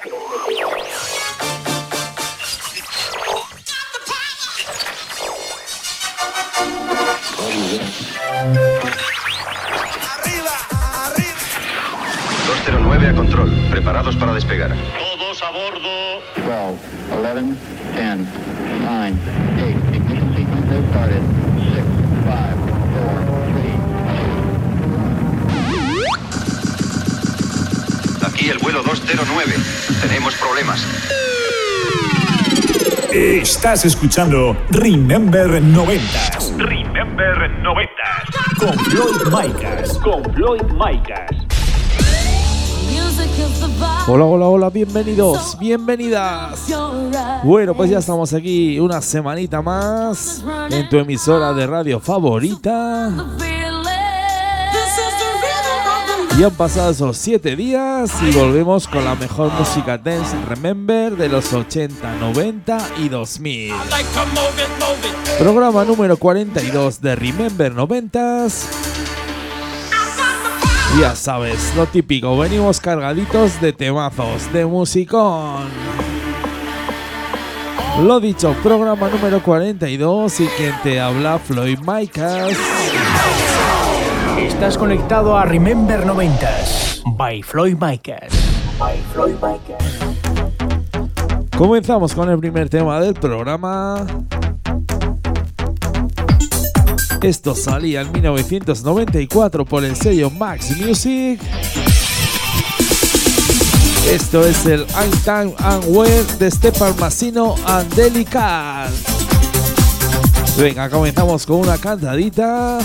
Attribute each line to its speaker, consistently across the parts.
Speaker 1: Arriba, arriba.
Speaker 2: 209 a control, preparados para despegar.
Speaker 3: Todos a bordo.
Speaker 4: 12, 11, 10, 9, 8,
Speaker 2: Aquí el vuelo 209. Tenemos problemas.
Speaker 5: Estás escuchando Remember 90
Speaker 6: Remember 90.
Speaker 5: con Floyd Micas.
Speaker 6: Con Floyd Micas.
Speaker 7: Hola, hola, hola, bienvenidos, bienvenidas. Bueno, pues ya estamos aquí una semanita más en tu emisora de radio favorita. Y han pasado esos 7 días y volvemos con la mejor música dance Remember de los 80, 90 y 2000. Programa número 42 de Remember 90s. Ya sabes, lo típico, venimos cargaditos de temazos, de musicón. Lo dicho, programa número 42 y quien te habla, Floyd Micas.
Speaker 6: Estás conectado a Remember 90s. By Floyd Micas. By Floyd Micas.
Speaker 7: Comenzamos con el primer tema del programa. Esto salía en 1994 por el sello Max Music. Esto es el I'm Time and Wear de Stefan Massino and Delicat. Venga, comenzamos con una cantadita.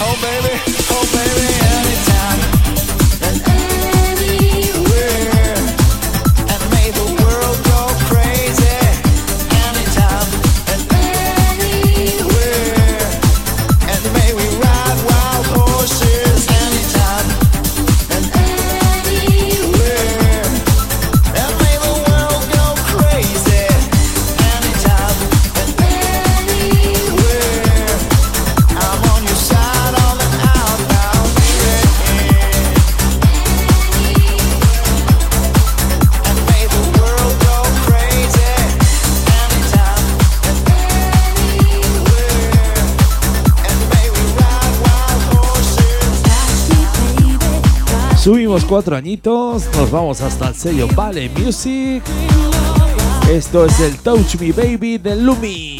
Speaker 1: Oh, baby. Oh,
Speaker 8: baby. Cuatro añitos, nos vamos hasta el sello Vale Music. Esto es el Touch Me Baby de Lumi.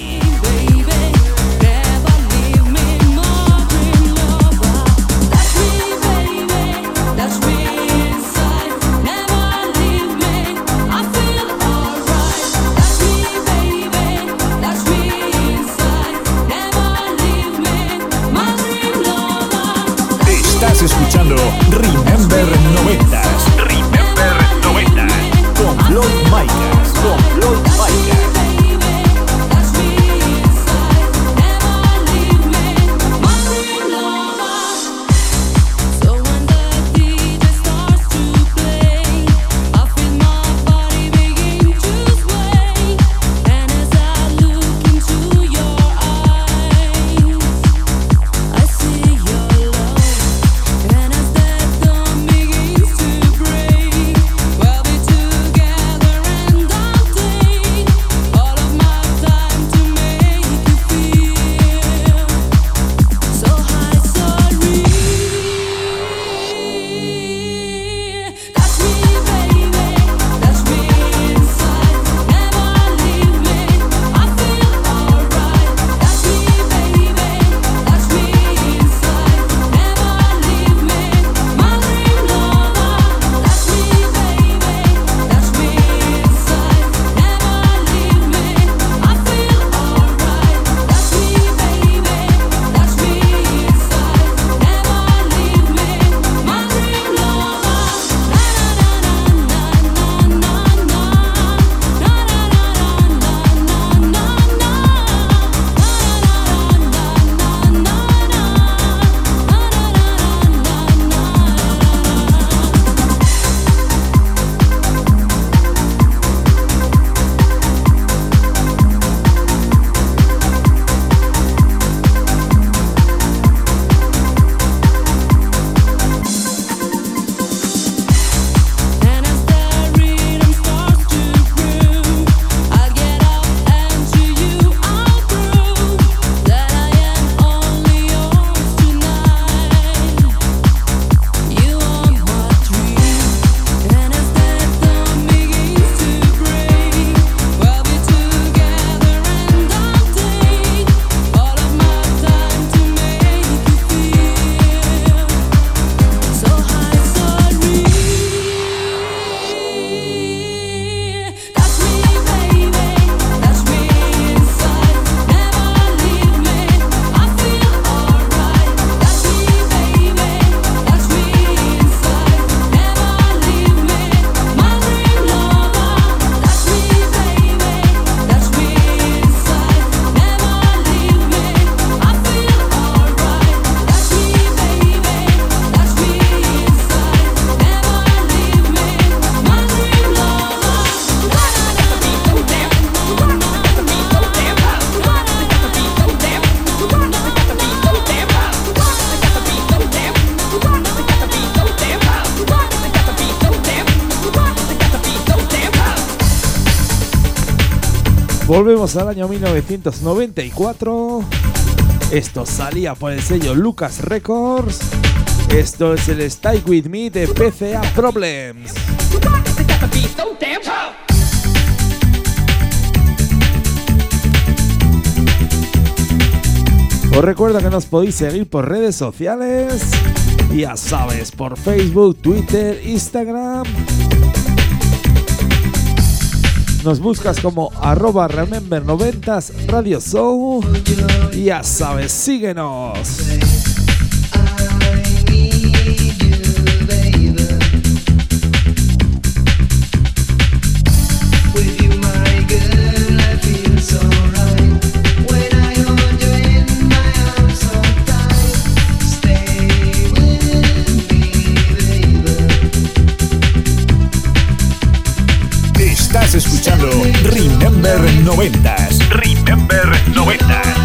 Speaker 8: Volvemos al año 1994. Esto salía por el sello Lucas Records. Esto es el Stay With Me de PCA Problems. Os recuerdo que nos podéis seguir por redes sociales. Ya sabes, por Facebook, Twitter, Instagram. Nos buscas como arroba remember90s Radio Show. Ya sabes, síguenos.
Speaker 9: Remember 90s. Remember 90s.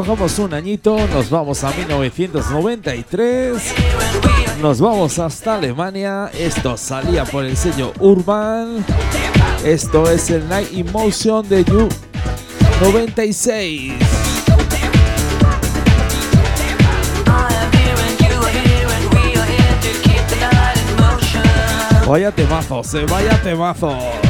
Speaker 7: Bajamos un añito, nos vamos a 1993. Nos vamos hasta Alemania. Esto salía por el sello Urban. Esto es el Night Emotion de You 96. Vaya temazos, eh, vaya temazos.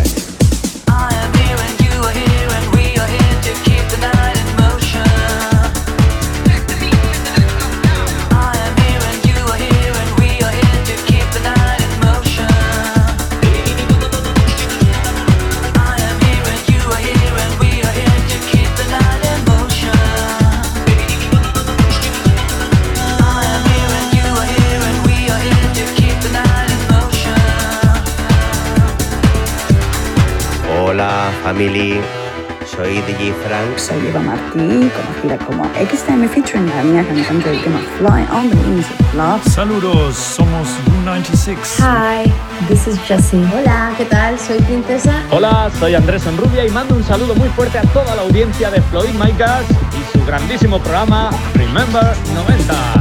Speaker 10: Soy DJ Frank.
Speaker 11: Soy Eva Martí, conocida como XTM featuring la mía cantante del tema Fly on the Wings of Love.
Speaker 3: Saludos, somos U96.
Speaker 12: Hi, this is Jessie. Hola, ¿qué tal? Soy Princesa.
Speaker 13: Hola, soy Andrés Enrubia y mando un saludo muy fuerte a toda la audiencia de Floyd Micas y su grandísimo programa Remember 90.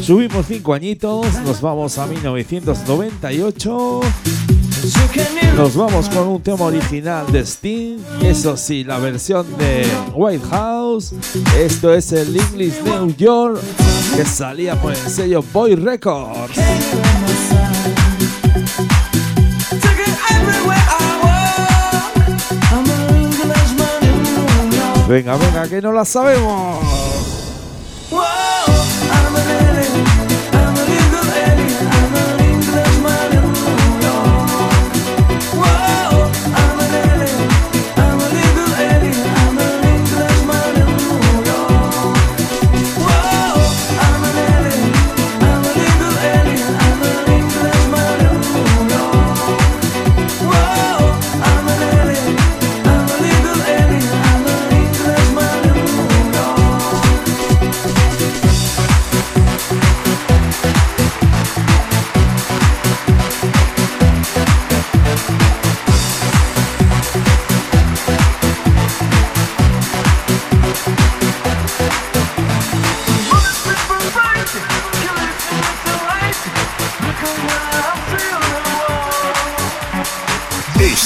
Speaker 7: Subimos cinco añitos, nos vamos a 1998. Nos vamos con un tema original de Sting, eso sí, la versión de White House. Esto es el English New York que salía por el sello Boy Records. Venga, venga, que no la sabemos. Yeah.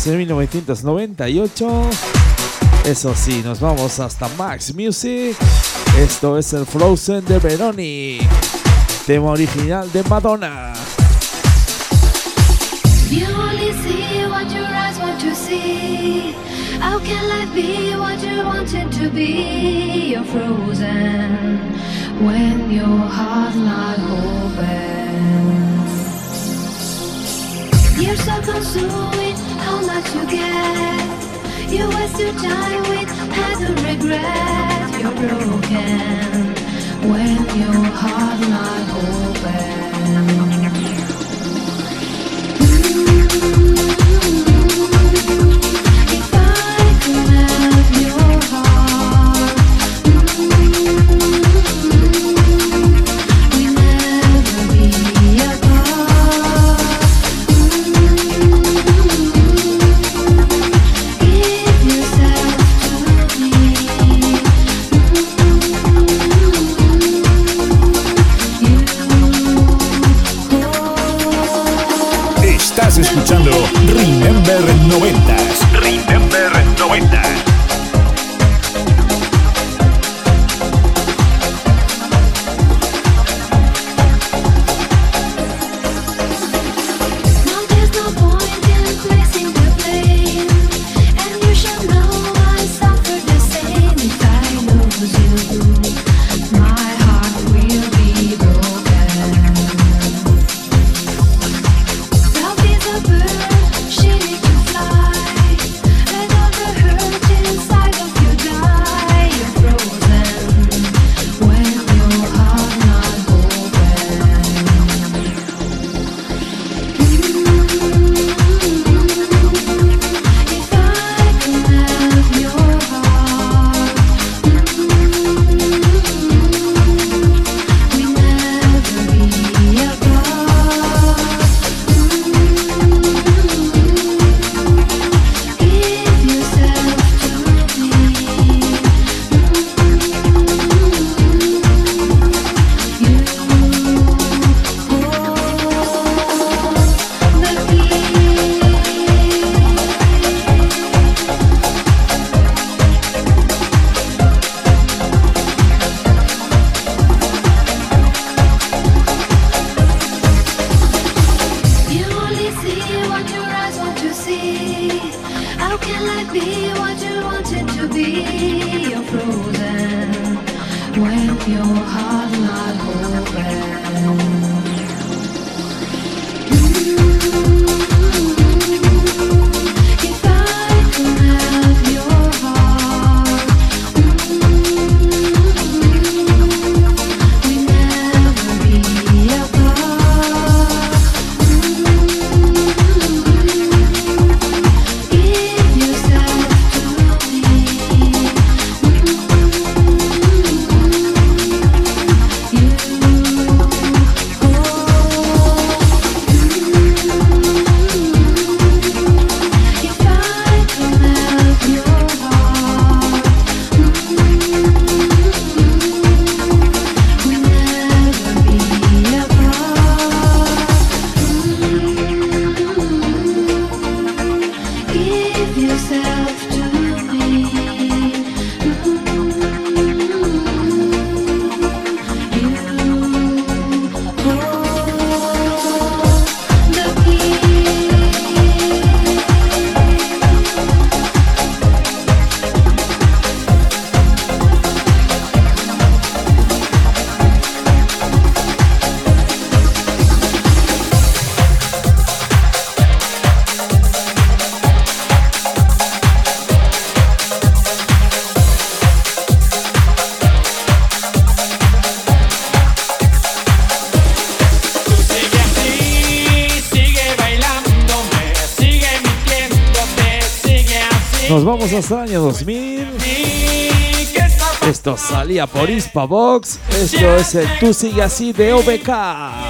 Speaker 7: Estamos en 1998. Eso sí, nos vamos hasta Max Music. Esto es el Frozen de Veroni, tema original de Madonna.
Speaker 14: How can life be what you want it to be? You're frozen when your heart not open. You're so it, how much you get. You waste your time with other regret. You're broken when your heart not open.
Speaker 7: Año 2000. Esto salía por Hispavox. Esto es el Tú sigue así de OBK.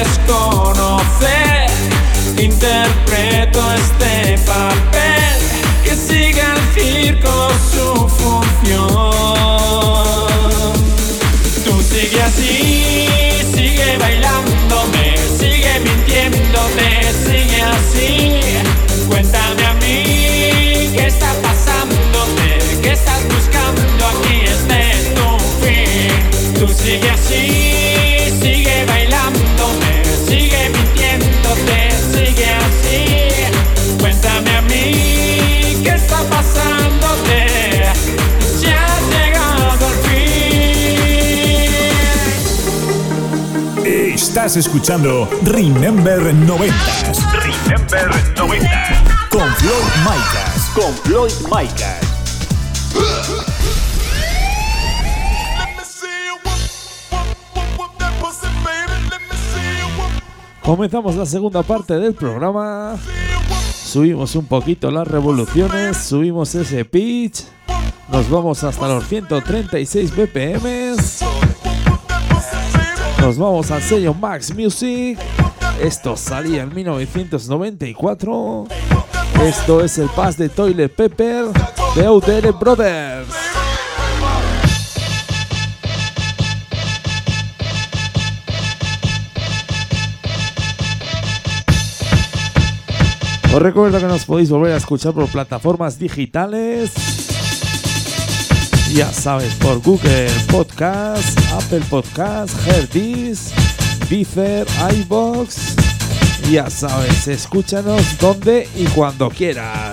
Speaker 5: Puedes conocer Interpreto este papel Que siga el circo su función Tú sigue así, sigue bailándome, sigue mintiéndote, sigue así. Cuéntame a mí qué está pasándote, qué estás buscando aquí, este es tu fin. Tú sigue así,
Speaker 1: Estás escuchando Remember 90s. Remember 90s. Con Floyd Micas. Con Floyd Micas.
Speaker 7: Comenzamos la segunda parte del programa. Subimos un poquito las revoluciones, subimos ese pitch. Nos vamos hasta los 136 BPM. Nos vamos al sello Max Music. Esto salía en 1994. Esto es el pass de Toilet Pepper de Outer Brothers. Os recuerdo que nos podéis volver a escuchar por plataformas digitales. Ya sabes, por Google Podcast, Apple Podcast, Herdis, Deezer, iBox Ya sabes, escúchanos donde y cuando quieras.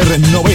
Speaker 5: 90s.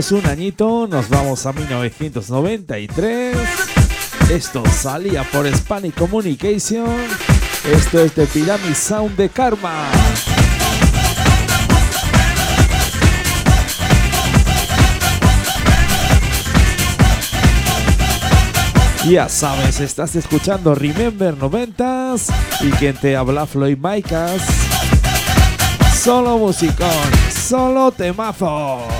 Speaker 7: Un añito, nos vamos a 1993. Esto salía por Spanish Communication. Esto es de Pyramid Sound de Karma. Ya sabes, estás escuchando Remember 90s y quien te habla Floyd Micas. Solo musicón, solo temazos.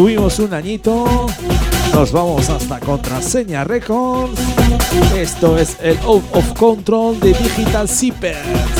Speaker 7: Subimos un añito. Nos vamos hasta Contraseña Records. Esto es el Out of Control de Digital Zipper.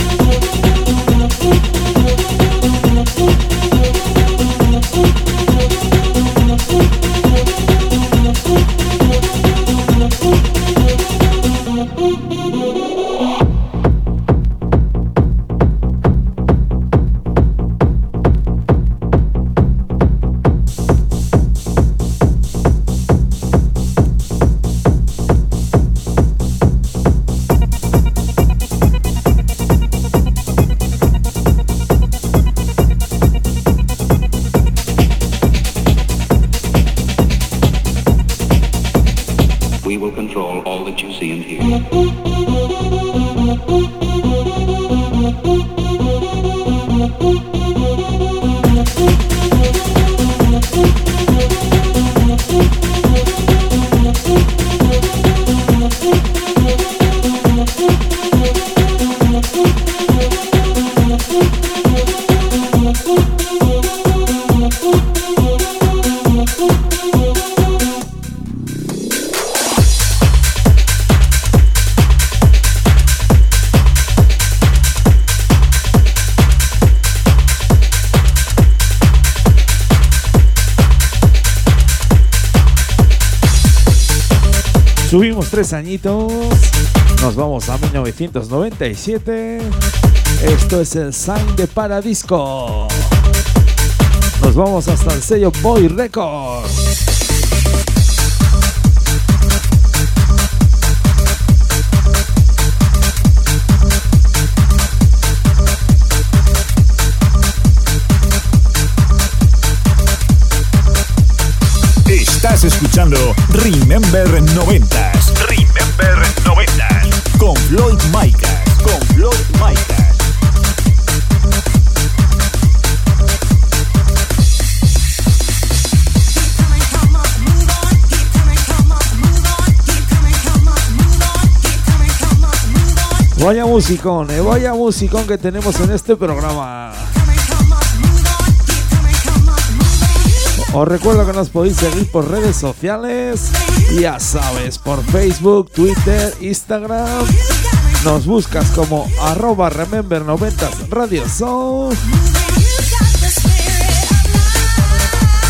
Speaker 7: añitos. Nos vamos a 1997. Esto es el Sign de Paradisco. Nos vamos hasta el sello Boy Records.
Speaker 5: Estás escuchando Remember 90 Remember 90s. Con Floyd Micas. Con Floyd Micas.
Speaker 7: Vaya musicón, eh, vaya musicón que tenemos en este programa. Os recuerdo que nos podéis seguir por redes sociales, ya sabes, por Facebook, Twitter, Instagram. Nos buscas como arroba remember 90 Radio Show.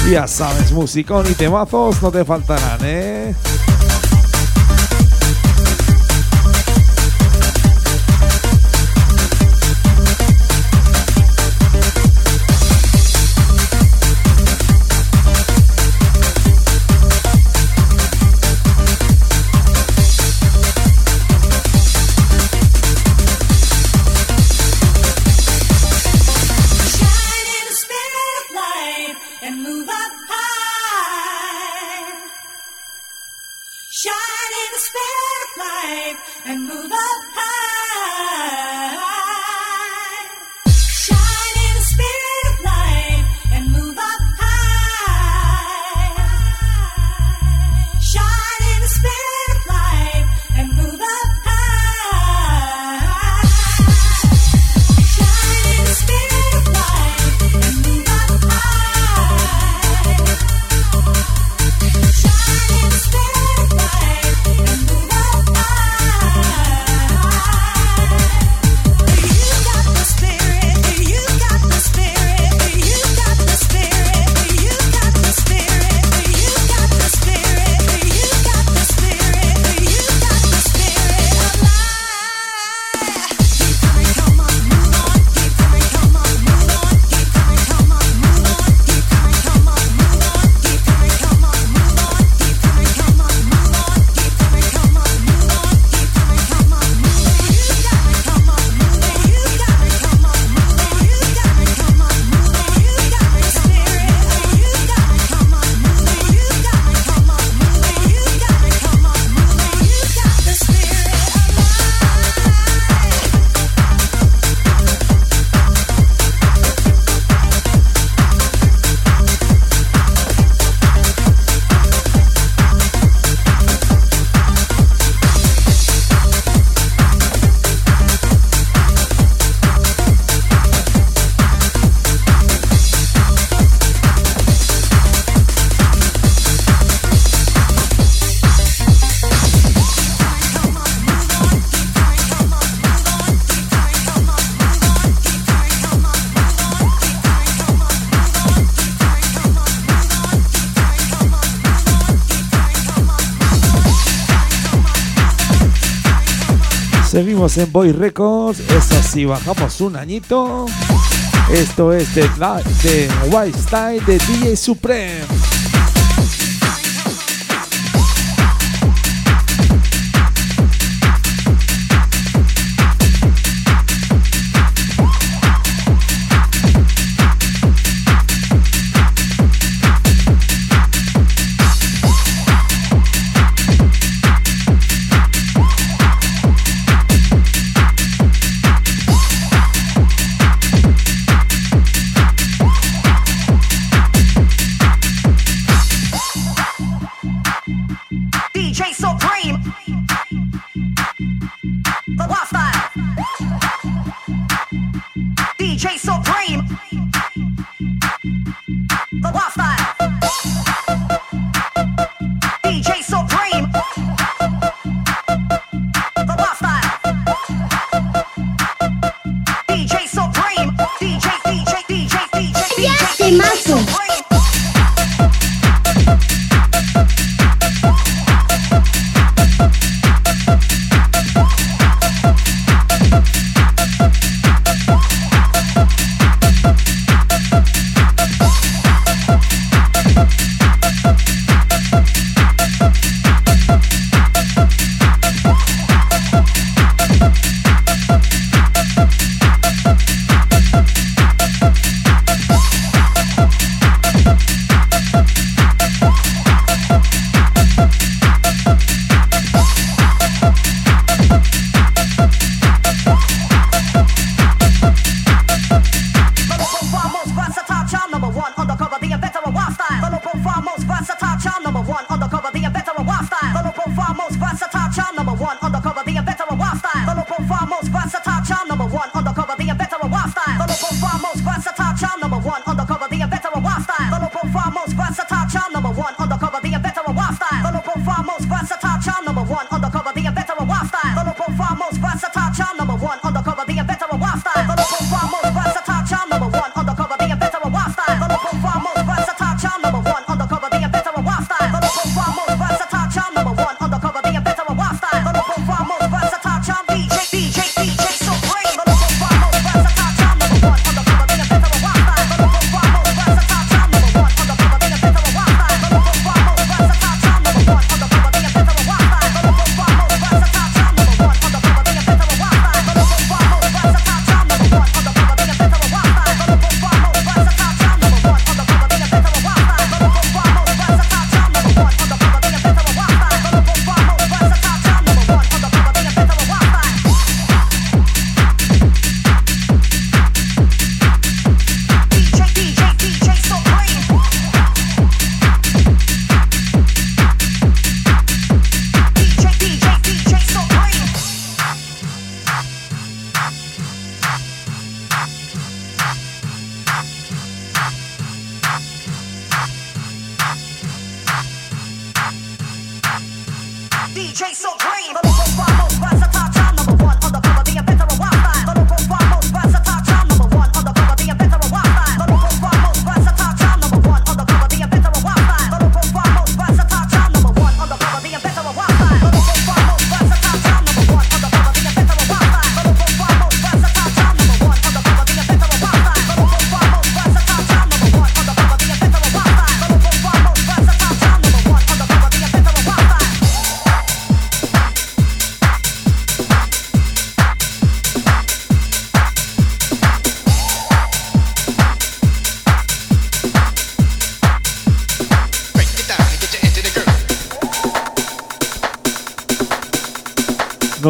Speaker 7: Ya sabes, musicón y temazos no te faltarán, ¿eh? en Boy Records. Es así, bajamos un añito. Esto es de, de White Style de DJ Supreme.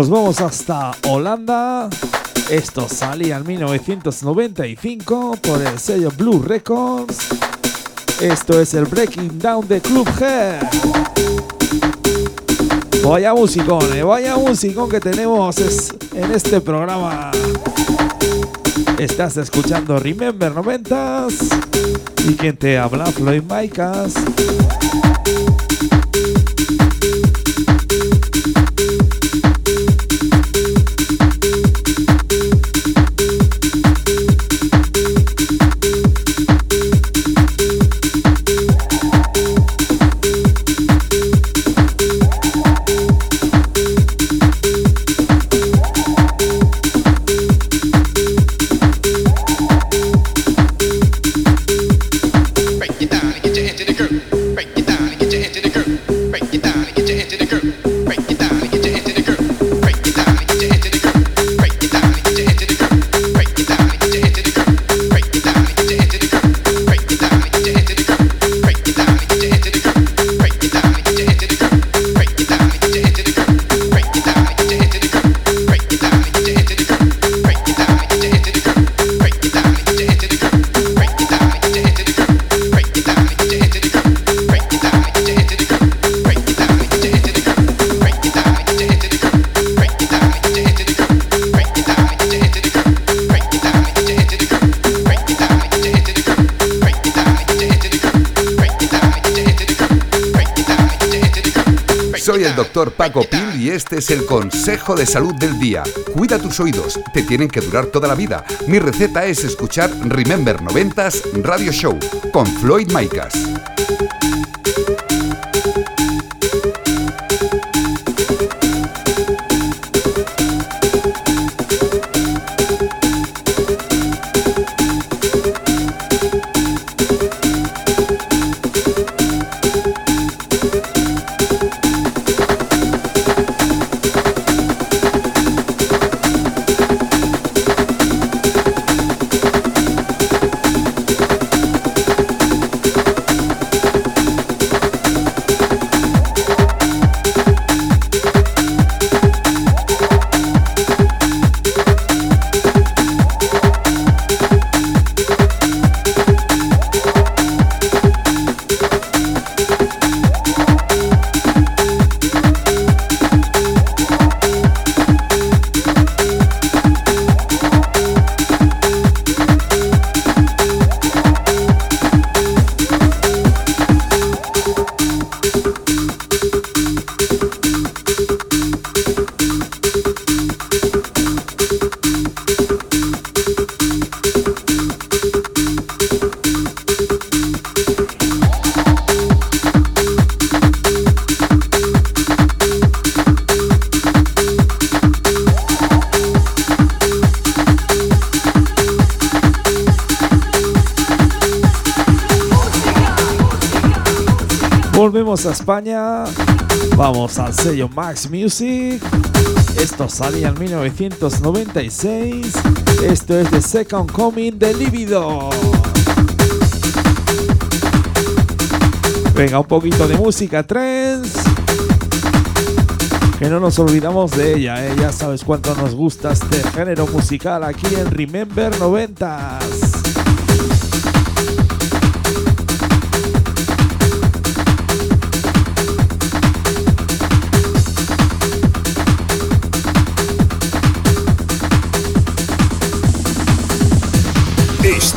Speaker 7: Nos vamos hasta Holanda. Esto salía en 1995 por el sello Blue Records. Esto es el Breaking Down de Club G. Vaya musicón, eh, vaya musicón que tenemos es- en este programa. Estás escuchando Remember 90s y quien te habla Floyd Maicas.
Speaker 15: Soy el doctor Paco Pil y este es el consejo de salud del día. Cuida tus oídos, te tienen que durar toda la vida. Mi receta es escuchar Remember 90s Radio Show con Floyd Micas.
Speaker 7: Volvemos a España. Vamos al sello Max Music. Esto salía en 1996. Esto es The Second Coming de Libido. Venga, un poquito de música trance. Que no nos olvidamos de ella, ¿eh? ya sabes cuánto nos gusta este género musical aquí en Remember 90s.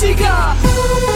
Speaker 8: Música. Esta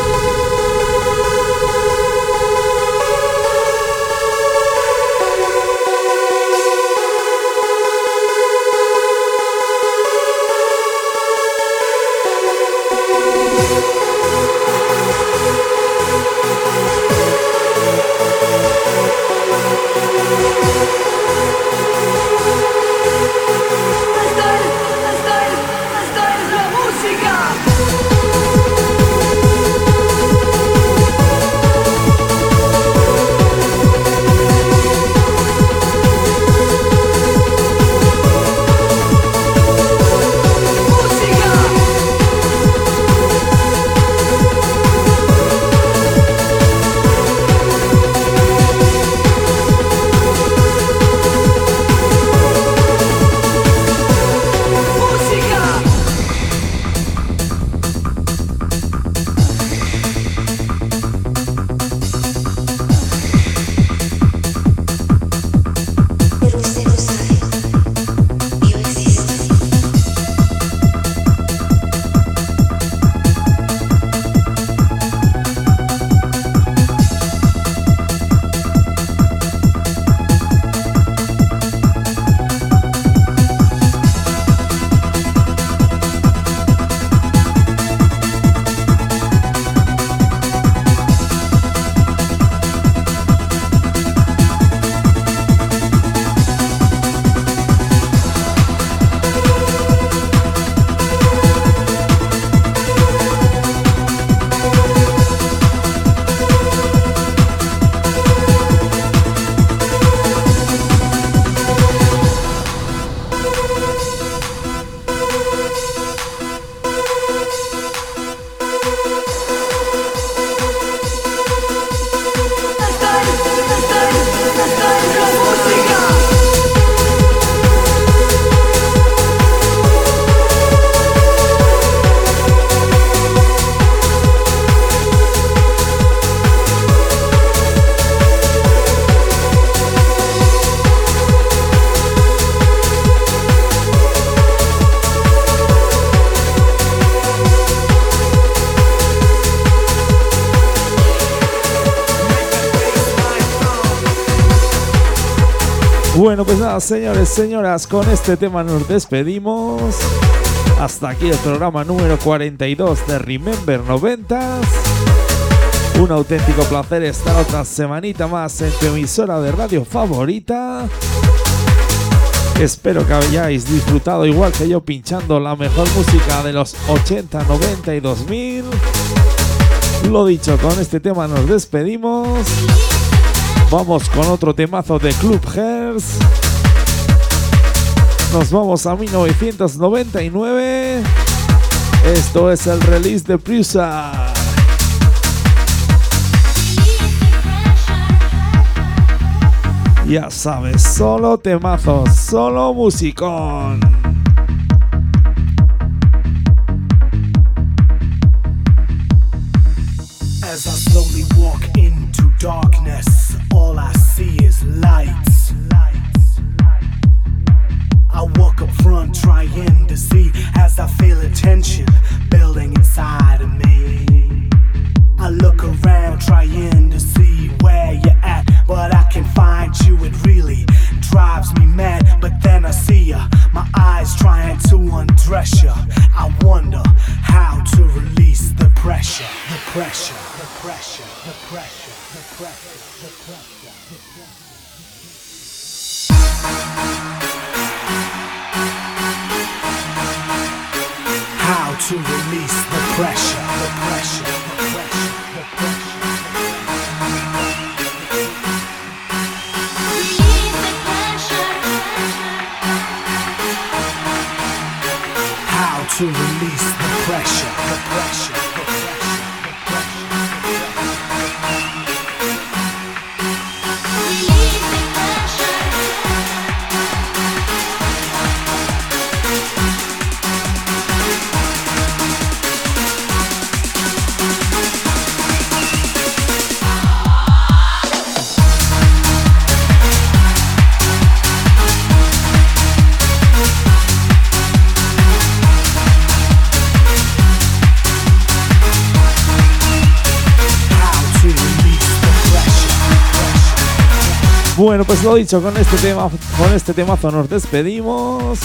Speaker 16: Bueno, pues nada, señores, señoras, con este tema nos despedimos. Hasta aquí el programa número 42 de Remember 90. Un auténtico placer estar otra semanita más en tu emisora de radio favorita. Espero que hayáis disfrutado igual que yo pinchando la mejor música de los 80, 90 y 2000. Lo dicho, con este tema nos despedimos. Vamos con otro temazo de Club Hers. Nos vamos a 1999. Esto es el release de Prusa. Ya sabes, solo temazos, solo musicón.
Speaker 7: attention. Lo dicho, con este tema, con este temazo nos despedimos.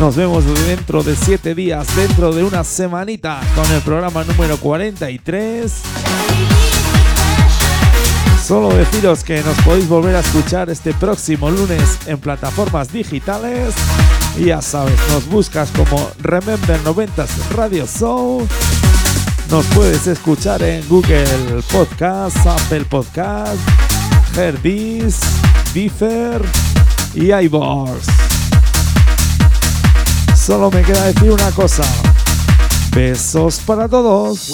Speaker 7: Nos vemos dentro de 7 días, dentro de una semanita, con el programa número 43. Solo deciros que nos podéis volver a escuchar este próximo lunes en plataformas digitales. Y ya sabes, nos buscas como Remember 90s Radio Show. Nos puedes escuchar en Google Podcast, Apple Podcast, Herdis, Differ y iVoox. Solo me queda decir una cosa. Besos para todos.